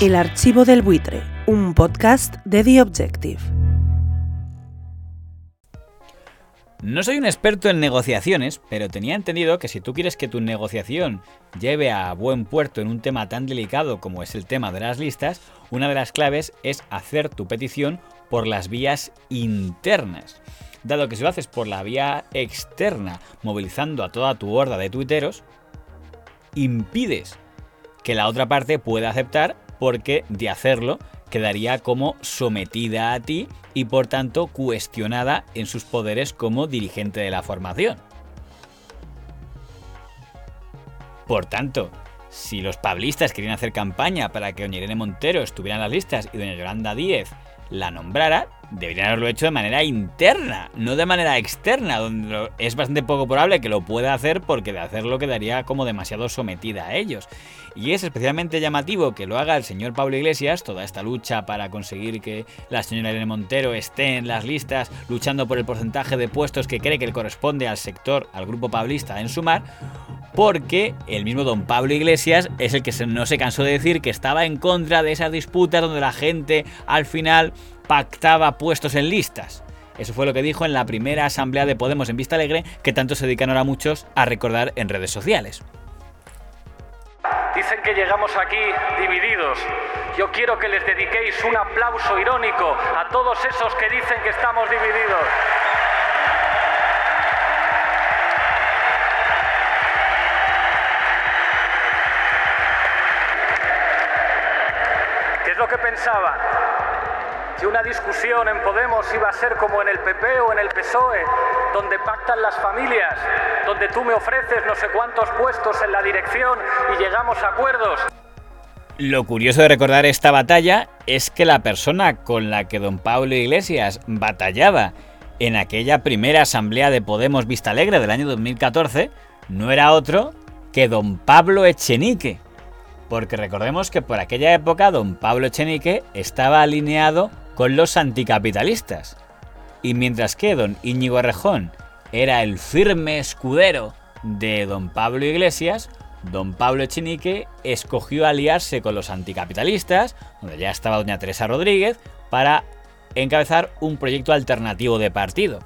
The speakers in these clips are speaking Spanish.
El archivo del buitre, un podcast de The Objective. No soy un experto en negociaciones, pero tenía entendido que si tú quieres que tu negociación lleve a buen puerto en un tema tan delicado como es el tema de las listas, una de las claves es hacer tu petición por las vías internas. Dado que si lo haces por la vía externa, movilizando a toda tu horda de tuiteros, impides que la otra parte pueda aceptar porque de hacerlo quedaría como sometida a ti y por tanto cuestionada en sus poderes como dirigente de la formación. Por tanto, si los pablistas querían hacer campaña para que doña Irene Montero estuviera en las listas y doña Yolanda Díez la nombrara, deberían haberlo hecho de manera interna, no de manera externa, donde es bastante poco probable que lo pueda hacer porque de hacerlo quedaría como demasiado sometida a ellos. Y es especialmente llamativo que lo haga el señor Pablo Iglesias, toda esta lucha para conseguir que la señora Irene Montero esté en las listas, luchando por el porcentaje de puestos que cree que le corresponde al sector, al grupo pablista en sumar, porque el mismo don Pablo Iglesias es el que no se cansó de decir que estaba en contra de esas disputas donde la gente al final pactaba puestos en listas. Eso fue lo que dijo en la primera asamblea de Podemos en Vista Alegre, que tanto se dedican ahora muchos a recordar en redes sociales. Dicen que llegamos aquí divididos. Yo quiero que les dediquéis un aplauso irónico a todos esos que dicen que estamos divididos. ¿Qué es lo que pensaban? Que una discusión en Podemos iba a ser como en el PP o en el PSOE, donde pactan las familias, donde tú me ofreces no sé cuántos puestos en la dirección y llegamos a acuerdos. Lo curioso de recordar esta batalla es que la persona con la que don Pablo Iglesias batallaba en aquella primera asamblea de Podemos Vista Alegre del año 2014 no era otro que don Pablo Echenique. Porque recordemos que por aquella época don Pablo Echenique estaba alineado con los anticapitalistas. Y mientras que don Íñigo Errejón era el firme escudero de don Pablo Iglesias, don Pablo Echenique escogió aliarse con los anticapitalistas, donde ya estaba doña Teresa Rodríguez, para encabezar un proyecto alternativo de partido.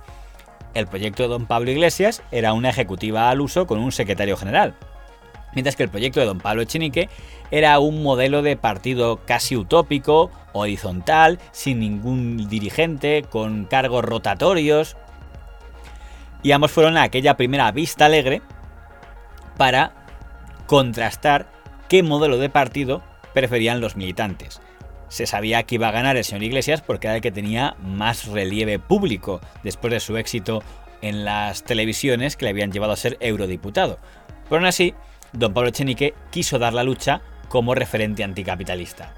El proyecto de don Pablo Iglesias era una ejecutiva al uso con un secretario general, mientras que el proyecto de don Pablo Echenique era un modelo de partido casi utópico, horizontal, sin ningún dirigente, con cargos rotatorios. Y ambos fueron a aquella primera vista alegre para contrastar qué modelo de partido preferían los militantes. Se sabía que iba a ganar el señor Iglesias porque era el que tenía más relieve público después de su éxito en las televisiones que le habían llevado a ser eurodiputado. Pero aún así, don Pablo Echenique quiso dar la lucha como referente anticapitalista.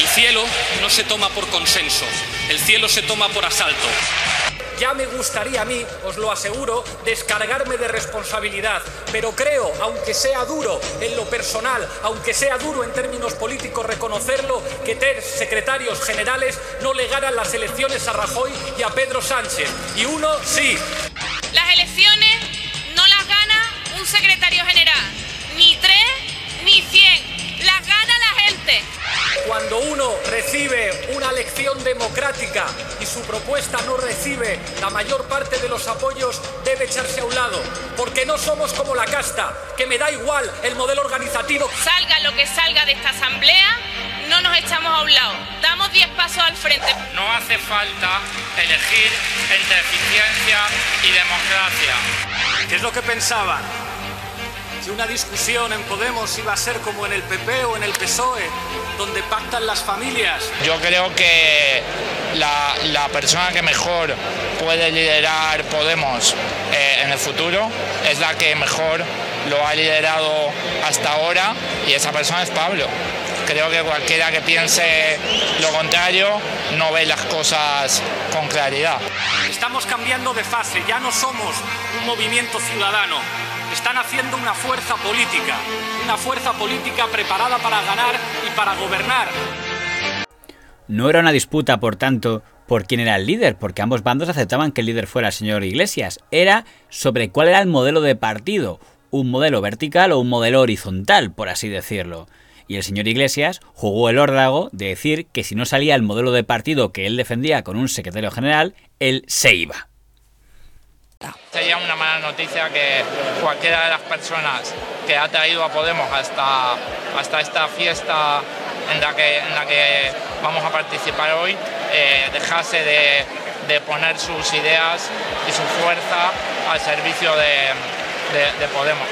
El cielo no se toma por consenso, el cielo se toma por asalto. Ya me gustaría a mí, os lo aseguro, descargarme de responsabilidad, pero creo, aunque sea duro en lo personal, aunque sea duro en términos políticos reconocerlo, que tres secretarios generales no le ganan las elecciones a Rajoy y a Pedro Sánchez. Y uno sí. Las elecciones no las gana un secretario general, ni tres ni cien, las gana la gente. Cuando uno recibe una elección democrática y su propuesta no recibe la mayor parte de los apoyos, debe echarse a un lado, porque no somos como la casta, que me da igual el modelo organizativo. Salga lo que salga de esta asamblea, no nos echamos a un lado, damos 10 pasos al frente. No hace falta elegir entre eficiencia y democracia. ¿Qué es lo que pensaban? Que una discusión en Podemos iba a ser como en el PP o en el PSOE, donde pactan las familias. Yo creo que la, la persona que mejor puede liderar Podemos eh, en el futuro es la que mejor lo ha liderado hasta ahora y esa persona es Pablo. Creo que cualquiera que piense lo contrario no ve las cosas con claridad. Estamos cambiando de fase, ya no somos un movimiento ciudadano. Están haciendo una fuerza política, una fuerza política preparada para ganar y para gobernar. No era una disputa, por tanto, por quién era el líder, porque ambos bandos aceptaban que el líder fuera el señor Iglesias. Era sobre cuál era el modelo de partido, un modelo vertical o un modelo horizontal, por así decirlo. Y el señor Iglesias jugó el órdago de decir que si no salía el modelo de partido que él defendía con un secretario general, él se iba. Sería una mala noticia que cualquiera de las personas que ha traído a Podemos hasta, hasta esta fiesta en la, que, en la que vamos a participar hoy eh, dejase de, de, poner sus ideas y su fuerza al servicio de, de, de Podemos.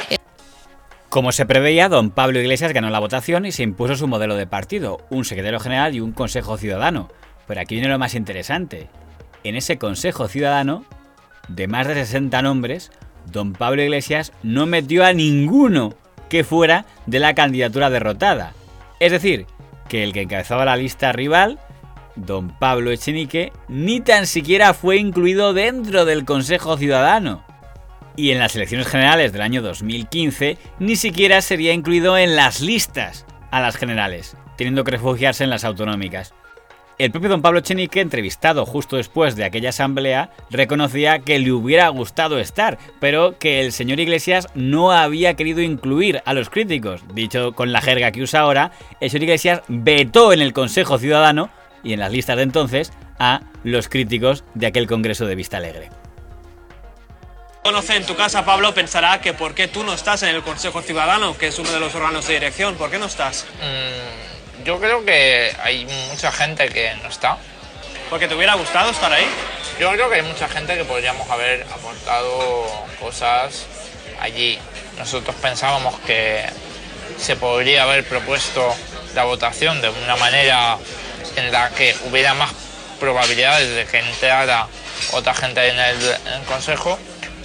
Como se preveía, don Pablo Iglesias ganó la votación y se impuso su modelo de partido, un secretario general y un consejo ciudadano. Pero aquí viene lo más interesante. En ese consejo ciudadano, de más de 60 nombres, don Pablo Iglesias no metió a ninguno que fuera de la candidatura derrotada. Es decir, que el que encabezaba la lista rival, don Pablo Echenique, ni tan siquiera fue incluido dentro del Consejo Ciudadano y en las elecciones generales del año 2015 ni siquiera sería incluido en las listas a las generales, teniendo que refugiarse en las autonómicas. El propio don Pablo Chenique, entrevistado justo después de aquella asamblea, reconocía que le hubiera gustado estar, pero que el señor Iglesias no había querido incluir a los críticos. Dicho con la jerga que usa ahora, el señor Iglesias vetó en el Consejo Ciudadano y en las listas de entonces a los críticos de aquel Congreso de Vista Alegre conoce en tu casa, Pablo, pensará que por qué tú no estás en el Consejo Ciudadano, que es uno de los órganos de dirección. ¿Por qué no estás? Mm, yo creo que hay mucha gente que no está. ¿Porque te hubiera gustado estar ahí? Yo creo que hay mucha gente que podríamos haber aportado cosas allí. Nosotros pensábamos que se podría haber propuesto la votación de una manera en la que hubiera más probabilidades de que entrara otra gente en el, en el Consejo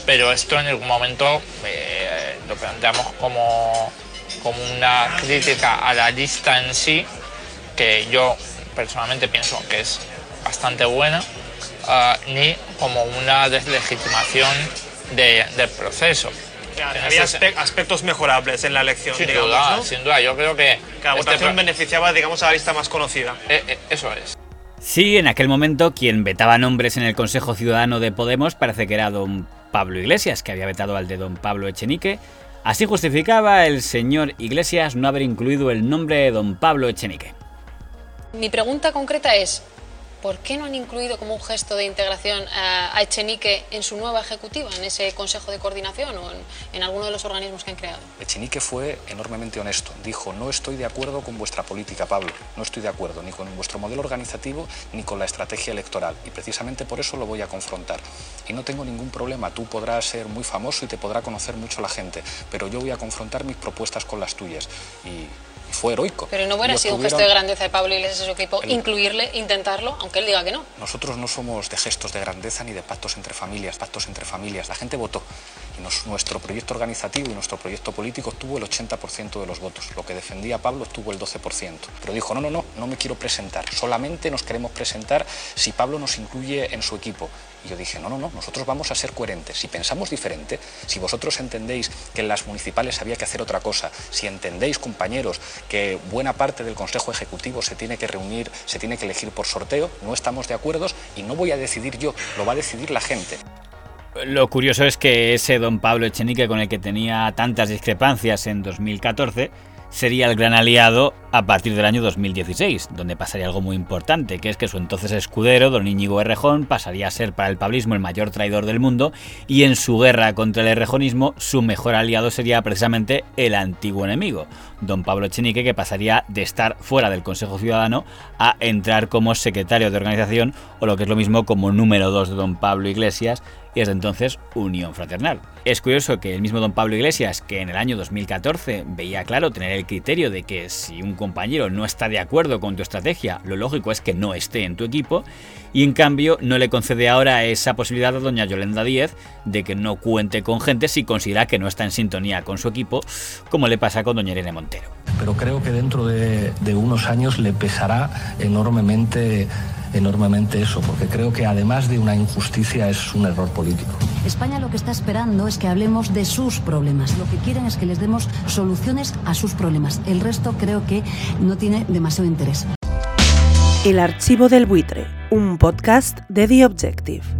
pero esto en algún momento eh, lo planteamos como, como una crítica a la lista en sí, que yo personalmente pienso que es bastante buena, uh, ni como una deslegitimación de, del proceso. había aspectos mejorables en la elección, sin digamos, duda, ¿no? Sin duda, yo creo que... Que la este votación beneficiaba, digamos, a la lista más conocida. Eh, eh, eso es. Sí, en aquel momento quien vetaba nombres en el Consejo Ciudadano de Podemos parece que era don Pablo Iglesias, que había vetado al de don Pablo Echenique. Así justificaba el señor Iglesias no haber incluido el nombre de don Pablo Echenique. Mi pregunta concreta es, ¿por qué no han incluido como un gesto de integración a Echenique en su nueva ejecutiva, en ese consejo de coordinación o en, en, alguno de los organismos que han creado? Echenique fue enormemente honesto. Dijo, no estoy de acuerdo con vuestra política, Pablo. No estoy de acuerdo ni con vuestro modelo organizativo ni con la estrategia electoral. Y precisamente por eso lo voy a confrontar. Y no tengo ningún problema. Tú podrás ser muy famoso y te podrá conocer mucho la gente. Pero yo voy a confrontar mis propuestas con las tuyas. Y fue heroico. Pero no hubiera sido un gesto de grandeza de Pablo Iglesias y su equipo el... incluirle, intentarlo, aunque él diga que no. Nosotros no somos de gestos de grandeza ni de pactos entre familias, pactos entre familias. La gente votó y nos, nuestro proyecto organizativo y nuestro proyecto político tuvo el 80% de los votos. Lo que defendía Pablo tuvo el 12%. Pero dijo, no, no, no, no me quiero presentar. Solamente nos queremos presentar si Pablo nos incluye en su equipo. Y yo dije, no, no, no, nosotros vamos a ser coherentes. Si pensamos diferente, si vosotros entendéis que en las municipales había que hacer otra cosa, si entendéis, compañeros, que buena parte del Consejo Ejecutivo se tiene que reunir, se tiene que elegir por sorteo, no estamos de acuerdo y no voy a decidir yo, lo va a decidir la gente. Lo curioso es que ese don Pablo Echenique con el que tenía tantas discrepancias en 2014 sería el gran aliado a partir del año 2016, donde pasaría algo muy importante, que es que su entonces escudero, don Íñigo Errejón, pasaría a ser para el pablismo el mayor traidor del mundo, y en su guerra contra el errejonismo, su mejor aliado sería precisamente el antiguo enemigo, don Pablo Echenique, que pasaría de estar fuera del Consejo Ciudadano a entrar como secretario de organización, o lo que es lo mismo como número dos de don Pablo Iglesias, y desde entonces Unión Fraternal. Es curioso que el mismo don Pablo Iglesias, que en el año 2014 veía claro tener el criterio de que si un compañero no está de acuerdo con tu estrategia, lo lógico es que no esté en tu equipo, y en cambio no le concede ahora esa posibilidad a doña Yolanda Díez de que no cuente con gente si considera que no está en sintonía con su equipo, como le pasa con doña Irene Montero. Pero creo que dentro de, de unos años le pesará enormemente enormemente eso, porque creo que además de una injusticia es un error político. España lo que está esperando es que hablemos de sus problemas. Lo que quieren es que les demos soluciones a sus problemas. El resto creo que no tiene demasiado interés. El archivo del buitre, un podcast de The Objective.